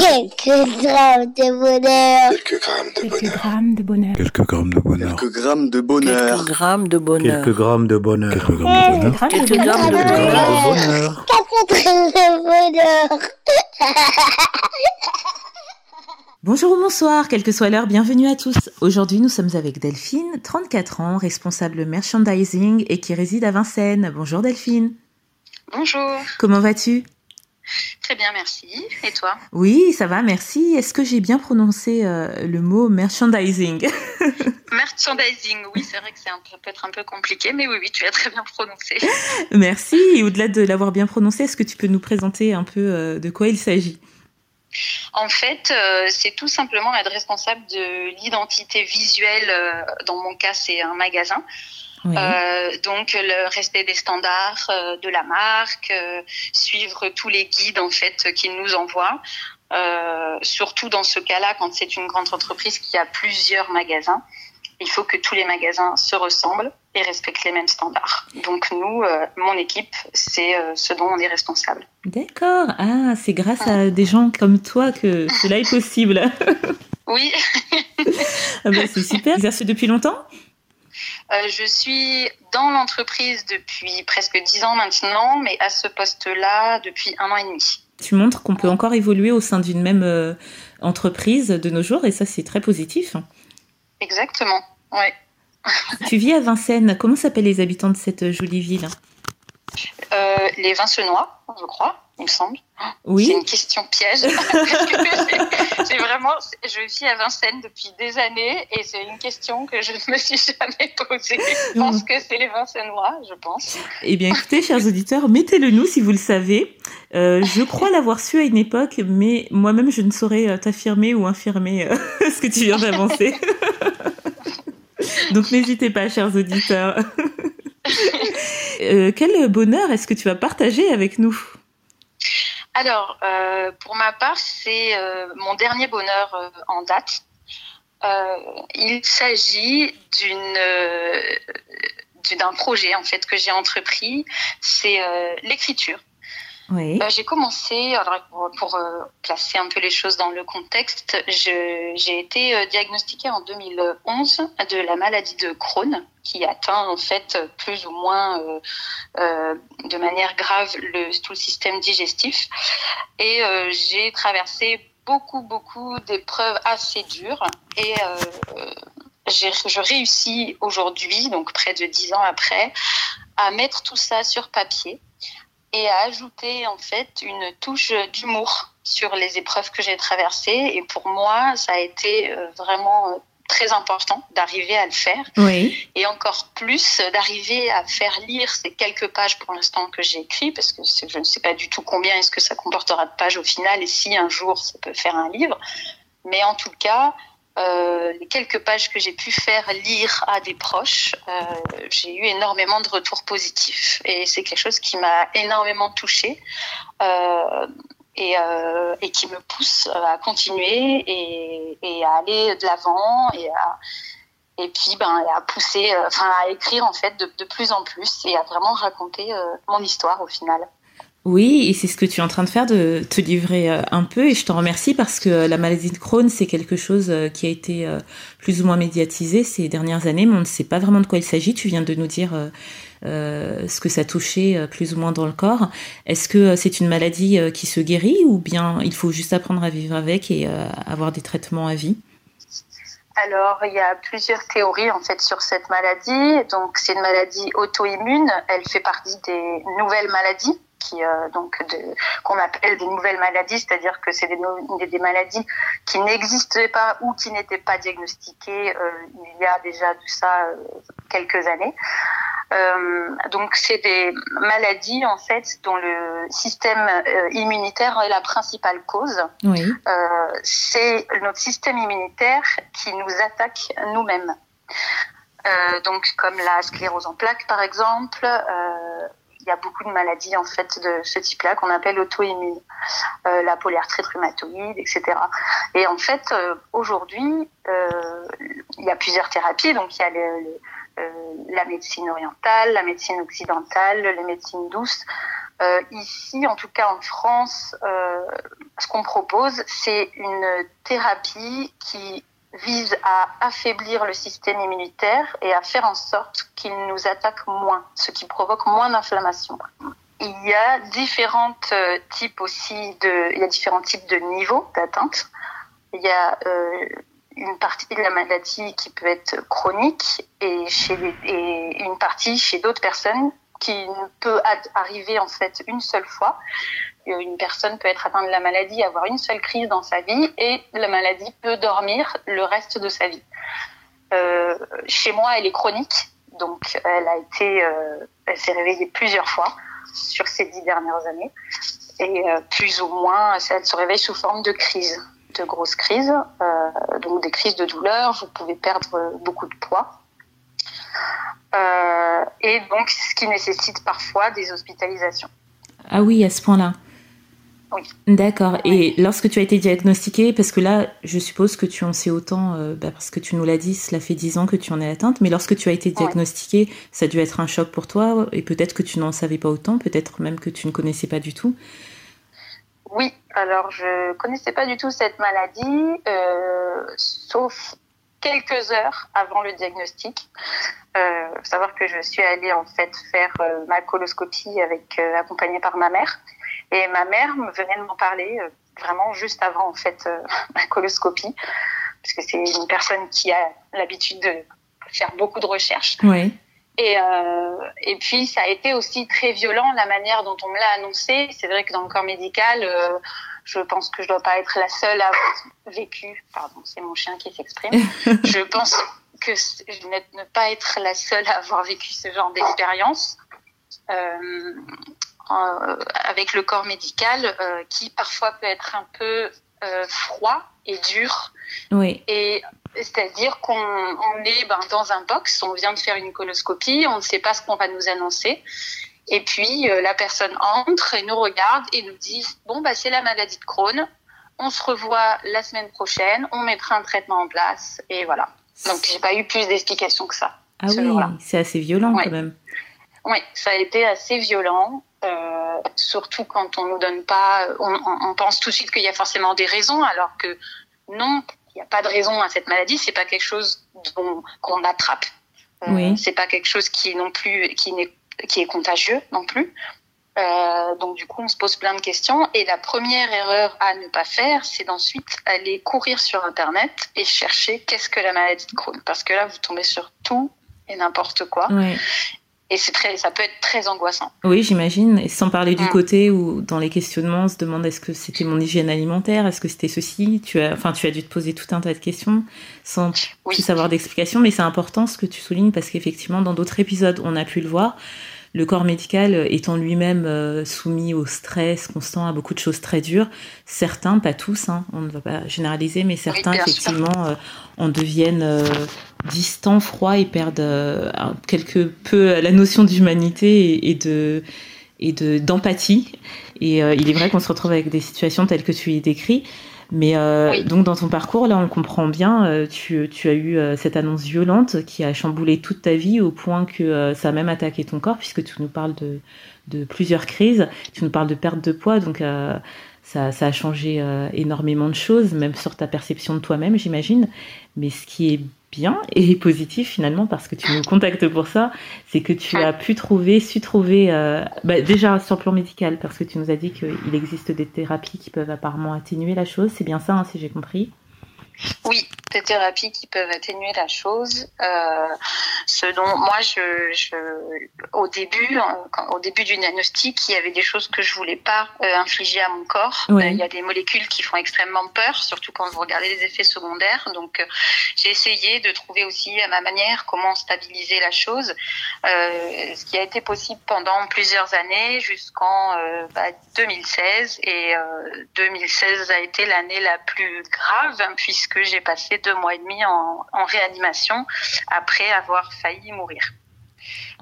Quelques grammes de bonheur. Quelques grammes de Quelques bonheur. grammes de bonheur. Quelques grammes de bonheur. Quelques grammes de bonheur. Quelques grammes de bonheur. Quelques grammes de bonheur. Quelques grammes de bonheur. Quelques grammes de Quelques bonheur. Quatre grammes de bonheur. Bonjour ou bonsoir, quelle que soit l'heure, bienvenue à tous. Aujourd'hui, nous sommes avec Delphine, 34 ans, responsable merchandising et qui réside à Vincennes. Bonjour Delphine. Bonjour, Comment vas-tu très bien, merci. Et toi? Oui, ça va, merci. Est-ce que j'ai bien prononcé euh, le mot merchandising? Merchandising, oui, c'est vrai que c'est peut être un peu compliqué, mais oui, oui, tu as très bien prononcé. Merci. Et au-delà de l'avoir bien prononcé, est-ce que tu peux nous présenter un peu euh, de quoi il s'agit? En fait, euh, c'est tout simplement être responsable de l'identité visuelle. dans mon cas, c'est un magasin. Oui. Euh, donc le respect des standards euh, de la marque, euh, suivre tous les guides en fait qu'ils nous envoient. Surtout dans ce cas-là, quand c'est une grande entreprise qui a plusieurs magasins, il faut que tous les magasins se ressemblent et respectent les mêmes standards. Donc nous, euh, mon équipe, c'est euh, ce dont on est responsable. D'accord. Ah, c'est grâce à des gens comme toi que cela est possible. Oui, Ah bah, c'est super. Tu exerces depuis longtemps? Euh, je suis dans l'entreprise depuis presque dix ans maintenant, mais à ce poste-là depuis un an et demi. Tu montres qu'on peut encore évoluer au sein d'une même euh, entreprise de nos jours et ça, c'est très positif. Exactement. Ouais. Tu vis à Vincennes. Comment s'appellent les habitants de cette jolie ville? Euh, les Vincenois, je crois, il me semble. C'est Oui. une question piège. J'ai- vraiment, je vis à Vincennes depuis des années et c'est une question que je ne me suis jamais posée. Je pense que c'est les Vincenois, je pense. Eh bien, écoutez, chers auditeurs, mettez-le nous si vous le savez. Euh, je crois l'avoir su à une époque, mais moi-même, je ne saurais euh, t'affirmer ou infirmer euh, ce que tu viens d'avancer. Donc, n'hésitez pas, chers auditeurs. Euh, quel bonheur est-ce que tu vas partager avec nous? Alors, euh, pour ma part, c'est euh, mon dernier bonheur euh, en date. Il s'agit d'un projet en fait que j'ai entrepris, c'est l'écriture. Euh, j'ai commencé, alors pour, pour, euh, placer un peu les choses dans le contexte, j'ai été euh, diagnostiquée en 2011 de la maladie de Crohn, qui atteint en fait plus ou moins euh, euh, de manière grave le, tout le système digestif. Et euh, j'ai traversé beaucoup, beaucoup d'épreuves assez dures. Et euh, je réussis aujourd'hui, donc près de dix ans après, à mettre tout ça sur papier et à ajouter en fait une touche d'humour sur les épreuves que j'ai traversées. Et pour moi, ça a été euh, vraiment euh, très important d'arriver à le faire Oui. et encore plus euh, d'arriver à faire lire ces quelques pages pour l'instant que j'ai écrit parce que je ne sais pas du tout combien est-ce que ça comportera de pages au final et si un jour ça peut faire un livre. Mais en tout cas, euh, les quelques pages que j'ai pu faire lire à des proches, euh, j'ai eu énormément de retours positifs et c'est quelque chose qui m'a énormément touchée euh, et, euh, qui me pousse à continuer et, à aller de l'avant et à puis ben à pousser, euh, enfin à écrire en fait de, plus en plus et à vraiment raconter euh, mon histoire au final. Oui, et c'est ce que tu es en train de faire, de te livrer euh, un peu, et je te remercie parce que euh, la maladie de Crohn, c'est quelque chose euh, qui a été plus ou moins médiatisé ces dernières années, mais on ne sait pas vraiment de quoi il s'agit. Tu viens de nous dire ce que ça touchait plus ou moins dans le corps. Est-ce que c'est une maladie qui se guérit ou bien il faut juste apprendre à vivre avec et avoir des traitements à vie? Alors il y a plusieurs théories en fait sur cette maladie. Donc c'est une maladie auto-immune. Elle fait partie des nouvelles maladies qui euh, donc qu'on appelle des nouvelles maladies, c'est-à-dire que c'est des, no- des, des maladies qui n'existaient pas ou qui n'étaient pas diagnostiquées euh, il y a déjà de ça euh, quelques années. Donc c'est des maladies en fait dont le système immunitaire est la principale cause. Oui. C'est notre système immunitaire qui nous attaque nous-mêmes. Donc comme la sclérose en plaques par exemple, il y a beaucoup de maladies en fait de ce type-là qu'on appelle auto-immunes, euh, la polyarthrite rhumatoïde, etc. Et en fait, euh, aujourd'hui, euh, il y a plusieurs thérapies. Donc il y a euh, la médecine orientale, la médecine occidentale, les médecines douces. Ici, en tout cas en France, ce qu'on propose, c'est une thérapie qui vise à affaiblir le système immunitaire et à faire en sorte qu'il nous attaque moins, ce qui provoque moins d'inflammation. Il y a différents euh, types aussi de, il y a différents types de niveaux d'atteinte. Il y a euh, une partie de la maladie qui peut être chronique et, une partie chez d'autres personnes qui ne peut arriver en fait une seule fois. Euh, une personne peut être atteinte de la maladie, avoir une seule crise dans sa vie et la maladie peut dormir le reste de sa vie. Euh, chez moi, elle est chronique, donc elle a été, euh, elle s'est réveillée plusieurs fois sur ces dix dernières années et plus ou moins, elle se réveille sous forme de crise, de grosses crises, donc des crises de douleur. Vous pouvez perdre beaucoup de poids. Euh, et donc ce qui nécessite parfois des hospitalisations. Ah oui, à ce point-là. Oui. D'accord. Et lorsque tu as été diagnostiquée, parce que là, je suppose que tu en sais autant, euh, bah, parce que tu nous l'as dit, cela fait dix ans que tu en es atteinte, mais lorsque tu as été diagnostiquée, ça a dû être un choc pour toi, et peut-être que tu n'en savais pas autant, peut-être même que tu ne connaissais pas du tout. Oui, alors je connaissais pas du tout cette maladie, euh, sauf quelques heures avant le diagnostic. Euh, faut savoir que je suis allée en fait faire euh, ma coloscopie avec euh, accompagnée par ma mère et ma mère venait de m'en parler euh, vraiment juste avant en fait ma coloscopie parce que c'est une personne qui a l'habitude de faire beaucoup de recherches. Oui. Et, euh, et puis ça a été aussi très violent la manière dont on me l'a annoncé. C'est vrai que dans le corps médical, euh, je pense que je dois pas être la seule à avoir vécu. Pardon, c'est mon chien qui s'exprime. je pense que je ne pas être la seule à avoir vécu ce genre d'expérience euh, avec le corps médical, euh, qui parfois peut être un peu euh, froid et dur. Oui. Et c'est-à-dire qu'on on est ben, dans un box, on vient de faire une coloscopie, on ne sait pas ce qu'on va nous annoncer. Et puis euh, la personne entre et nous regarde et nous dit bon bah c'est la maladie de Crohn. On se revoit la semaine prochaine, on mettra un traitement en place et voilà. Donc j'ai pas eu plus d'explications que ça. Ah oui, c'est assez violent ouais. quand même. Oui, ça a été assez violent. Euh, surtout quand on nous donne pas, on, on pense tout de suite qu'il y a forcément des raisons, alors que non, n'y a pas de raison à cette maladie. C'est pas quelque chose qu'on attrape. Euh, oui. C'est pas quelque chose qui non plus, qui n'est, qui est contagieux non plus. Euh, donc du coup, on se pose plein de questions. Et la première erreur à ne pas faire, c'est d'ensuite aller courir sur Internet et chercher qu'est-ce que la maladie de Crohn, parce que là, vous tombez sur tout et n'importe quoi. Oui. Et c'est très, ça peut être très angoissant. Oui, j'imagine. Et sans parler du mmh. côté où, dans les questionnements, on se demande est-ce que c'était mon hygiène alimentaire, est-ce que c'était ceci? Tu as, enfin, tu as dû te poser tout un tas de questions sans oui. plus avoir d'explication. Mais c'est important ce que tu soulignes parce qu'effectivement, dans d'autres épisodes, on a pu le voir. Le corps médical étant lui-même euh, soumis au stress constant, à beaucoup de choses très dures, certains, pas tous, hein, on ne va pas généraliser, mais certains oui, effectivement euh, en deviennent euh, distants, froids et perdent euh, quelque peu la notion d'humanité et, et, de et de d'empathie. Et il est vrai qu'on se retrouve avec des situations telles que tu y décris. Mais euh, oui. donc dans ton parcours, là, on le comprend bien, euh, tu, tu, as eu euh, cette annonce violente qui a chamboulé toute ta vie au point que euh, ça a même attaqué ton corps, puisque tu nous parles de, de plusieurs crises, tu nous parles de perte de poids, donc euh, ça, ça, a changé euh, énormément de choses, même sur ta perception de toi-même, j'imagine. Mais ce qui est bien et positif finalement parce que tu nous contactes pour ça, c'est que tu as pu trouver, su trouver, euh, bah, déjà sur le plan médical, parce que tu nous as dit qu'il existe des thérapies qui peuvent apparemment atténuer la chose, c'est bien ça hein, si j'ai compris? Oui, des thérapies qui peuvent atténuer la chose. Euh, ce dont moi, je, je, au début, au début du diagnostic, il y avait des choses que je voulais pas euh, infliger à mon corps. Oui. Euh, il y a des molécules qui font extrêmement peur, surtout quand vous regardez les effets secondaires. Donc, j'ai essayé de trouver aussi à ma manière comment stabiliser la chose, ce qui a été possible pendant plusieurs années jusqu'en bah, 2016. Et 2016 a été l'année la plus grave puisque puisque j'ai passé deux mois et demi en, en réanimation après avoir failli mourir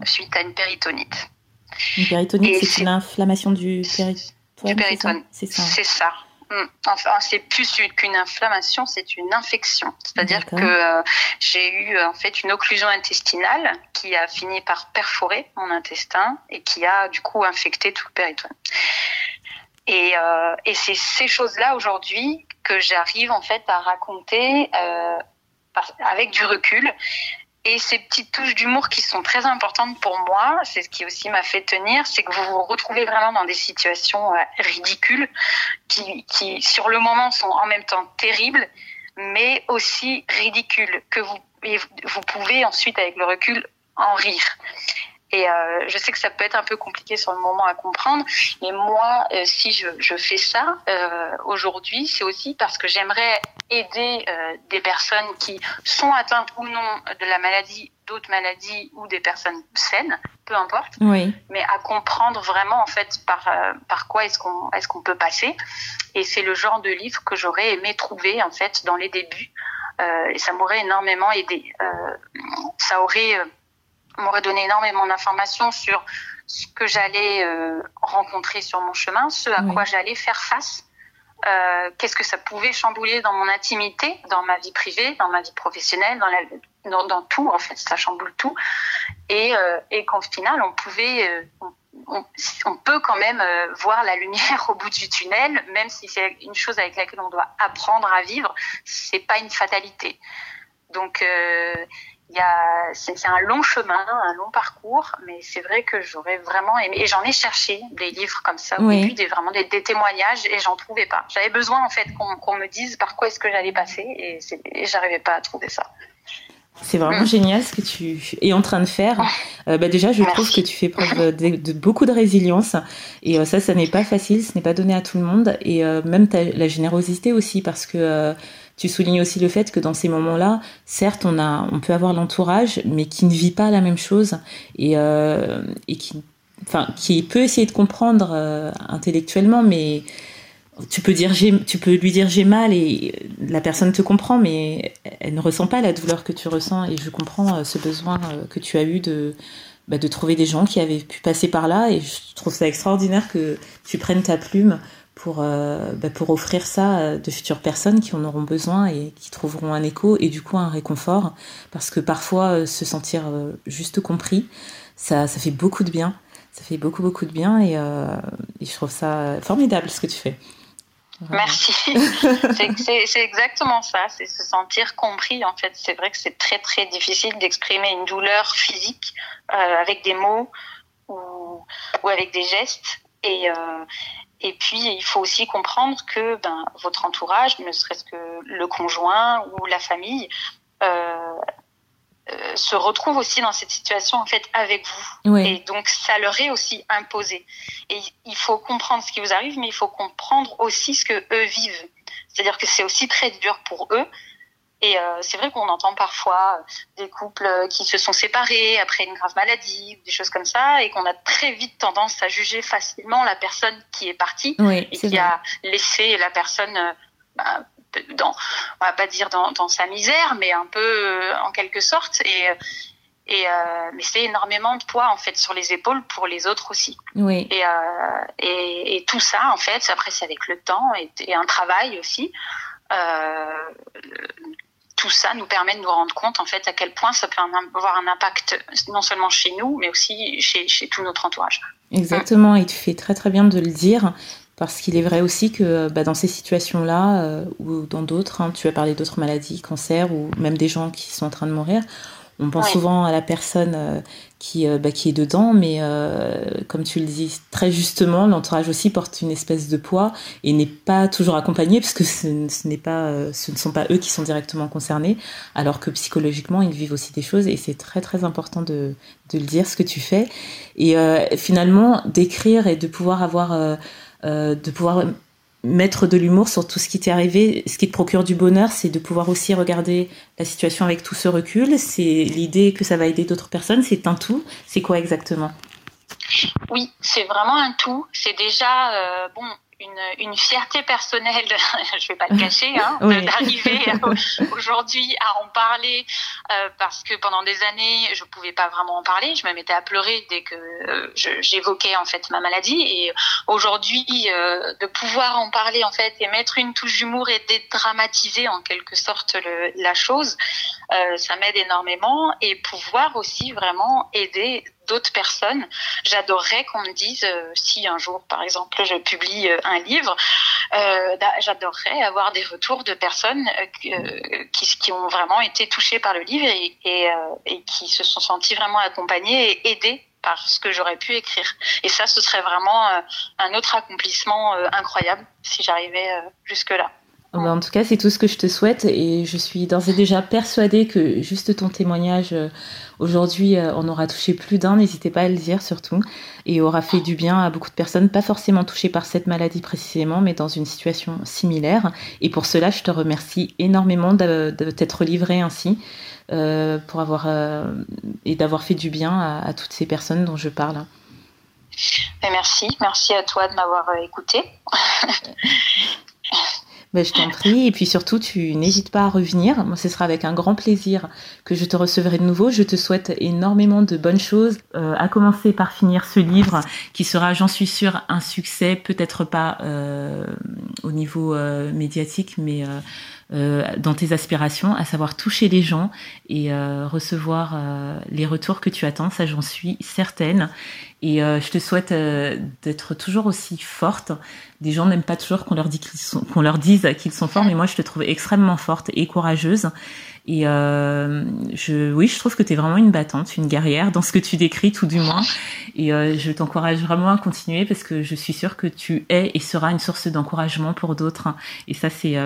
suite à une péritonite. Une péritonite, c'est une inflammation du péritone Du péritone, c'est ça. C'est ça. Mm. Enfin, c'est plus qu'une inflammation, c'est une infection. C'est-à-dire que euh, j'ai eu en fait une occlusion intestinale qui a fini par perforer mon intestin et qui a du coup infecté tout le péritone. Et, euh, et c'est ces choses-là aujourd'hui que j'arrive en fait à raconter euh, avec du recul. Et ces petites touches d'humour qui sont très importantes pour moi, c'est ce qui aussi m'a fait tenir, c'est que vous vous retrouvez vraiment dans des situations euh, ridicules qui, qui, sur le moment, sont en même temps terribles, mais aussi ridicules, que vous, vous pouvez ensuite, avec le recul, en rire. Et euh, je sais que ça peut être un peu compliqué sur le moment à comprendre, mais moi, euh, si je, je, fais ça euh, aujourd'hui, c'est aussi parce que j'aimerais aider des personnes qui sont atteintes ou non de la maladie, d'autres maladies ou des personnes saines, peu importe, oui. mais à comprendre vraiment en fait par par quoi est-ce qu'on est-ce qu'on peut passer. Et c'est le genre de livre que j'aurais aimé trouver en fait dans les débuts. Et ça m'aurait énormément aidé. ça aurait m'aurait donné énormément d'informations sur ce que j'allais euh, rencontrer sur mon chemin, ce à quoi j'allais faire face, euh, qu'est-ce que ça pouvait chambouler dans mon intimité, dans ma vie privée, dans ma vie professionnelle, dans, la, dans, dans tout en fait, ça chamboule tout, et, euh, et qu'en final on pouvait, on, on, peut quand même voir la lumière au bout du tunnel, même si c'est une chose avec laquelle on doit apprendre à vivre, c'est pas une fatalité. Donc c'est un long chemin, un long parcours, mais c'est vrai que j'aurais vraiment aimé. Et j'en ai cherché des livres comme ça au début, des, vraiment des, témoignages, et j'en trouvais pas. J'avais besoin en fait qu'on me dise par quoi est-ce que j'allais passer, et, et j'arrivais pas à trouver ça. C'est vraiment mm. génial ce que tu es en train de faire. Euh, bah déjà, je Merci. trouve que tu fais preuve de, de beaucoup de résilience. Et euh, ça, ça n'est pas facile, ce n'est pas donné à tout le monde. Et euh, même ta, la générosité aussi, parce que tu soulignes aussi le fait que dans ces moments-là, certes, on, a, on peut avoir l'entourage, mais qui ne vit pas la même chose et, euh, qui, peut essayer de comprendre euh, intellectuellement, mais tu peux, lui dire j'ai mal et la personne te comprend, mais elle ne ressent pas la douleur que tu ressens. Et je comprends euh, ce besoin que tu as eu bah, de trouver des gens qui avaient pu passer par là. Et je trouve ça extraordinaire que tu prennes ta plume pour, euh, bah, pour offrir ça à de futures personnes qui en auront besoin et qui trouveront un écho et du coup un réconfort. Parce que parfois, euh, se sentir euh, juste compris, ça, ça fait beaucoup de bien. Ça fait beaucoup, beaucoup de bien et, euh, et je trouve ça formidable ce que tu fais. Merci. c'est exactement ça, c'est se sentir compris. En fait, c'est vrai que c'est très très difficile d'exprimer une douleur physique euh, avec des mots ou, ou avec des gestes. Et, euh, et puis, il faut aussi comprendre que ben, votre entourage, ne serait-ce que le conjoint ou la famille, euh, euh, se retrouve aussi dans cette situation en fait avec vous. Oui. Et donc, ça leur est aussi imposé. Et il faut comprendre ce qui vous arrive, mais il faut comprendre aussi ce que eux vivent. C'est-à-dire que c'est aussi très dur pour eux. Et euh, c'est vrai qu'on entend parfois des couples qui se sont séparés après une grave maladie, des choses comme ça, et qu'on a très vite tendance à juger facilement la personne qui est partie oui, et qui vrai. a laissé la personne, bah, dans, on va pas dire dans, dans, sa misère, mais un peu en quelque sorte. Et, et euh, mais c'est énormément de poids en fait sur les épaules pour les autres aussi. Oui. Et, euh, et, et tout ça en fait, après c'est avec le temps et, et un travail aussi. Euh, tout ça nous permet de nous rendre compte en fait à quel point ça peut avoir un impact non seulement chez nous mais aussi chez, chez tout notre entourage. Exactement, et tu fais très très bien de le dire parce qu'il est vrai aussi que bah, dans ces situations-là euh, ou dans d'autres, hein, tu as parlé d'autres maladies, cancer ou même des gens qui sont en train de mourir, on pense Ouais. souvent à la personne euh, qui, euh, bah, qui est dedans, mais euh, comme tu le dis très justement, l'entourage aussi porte une espèce de poids et n'est pas toujours accompagné parce que ce, ce n'est pas, ce ne sont pas eux qui sont directement concernés, alors que psychologiquement ils vivent aussi des choses et c'est très très important de, de le dire ce que tu fais et finalement d'écrire et de pouvoir avoir euh, de pouvoir mettre de l'humour sur tout ce qui t'est arrivé, ce qui te procure du bonheur, c'est de pouvoir aussi regarder la situation avec tout ce recul. C'est l'idée que ça va aider d'autres personnes. C'est un tout. C'est quoi exactement? Oui, c'est vraiment un tout. C'est déjà euh, bon une, une, fierté personnelle, je vais pas le cacher, hein, d'arriver aujourd'hui à en parler euh, parce que pendant des années je pouvais pas vraiment en parler, je me mettais à pleurer dès que euh, j'évoquais en fait ma maladie. Et aujourd'hui euh, de pouvoir en parler en fait et mettre une touche d'humour et dédramatiser en quelque sorte le, la chose, euh, ça m'aide énormément. Et pouvoir aussi vraiment aider d'autres personnes. J'adorerais qu'on me dise euh, si un jour, par exemple, je publie euh, un livre, euh, j'adorerais avoir des retours de personnes qui, ont vraiment été touchées par le livre et, et, qui se sont senties vraiment accompagnées et aidées par ce que j'aurais pu écrire. Et ça, ce serait vraiment un autre accomplissement incroyable si j'arrivais jusque-là. Bah, en tout cas, c'est tout ce que je te souhaite et je suis d'ores et déjà persuadée que juste ton témoignage aujourd'hui euh, on aura touché plus d'un, n'hésitez pas à le dire surtout, et aura fait du bien à beaucoup de personnes, pas forcément touchées par cette maladie précisément, mais dans une situation similaire. Et pour cela, je te remercie énormément de, t'être livré ainsi. Euh, pour avoir et d'avoir fait du bien à, à, toutes ces personnes dont je parle. merci, merci à toi de m'avoir écouté. Ben, je t'en prie. Et puis surtout, tu n'hésites pas à revenir. Moi, ce sera avec un grand plaisir que je te recevrai de nouveau. Je te souhaite énormément de bonnes choses, euh, à commencer par finir ce livre qui sera, j'en suis sûre, un succès, peut-être pas euh, au niveau euh, médiatique, mais euh, dans tes aspirations, à savoir toucher les gens et euh, recevoir euh, les retours que tu attends. Ça, j'en suis certaine. Et je te souhaite d'être toujours aussi forte. Des gens n'aiment pas toujours qu'on leur, dit qu'ils sont, qu'on leur dise qu'ils sont forts, mais moi, je te trouve extrêmement forte et courageuse. Et euh, je, oui, je trouve que tu es vraiment une battante, une guerrière dans ce que tu décris, tout du moins. Et euh, je t'encourage vraiment à continuer parce que je suis sûre que tu es et seras une source d'encouragement pour d'autres. Et ça, c'est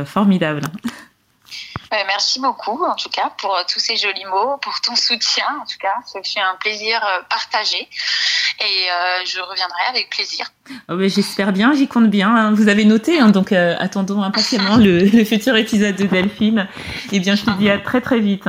euh. Merci beaucoup, en tout cas, pour tous ces jolis mots, pour ton soutien. En tout cas, ce fut un plaisir partagé. Et je reviendrai avec plaisir. Oh, J'espère bien, j'y compte bien. Hein. Vous avez noté, hein, donc attendons impatiemment le, futur épisode de Delphine. Eh bien, je te dis à très très vite.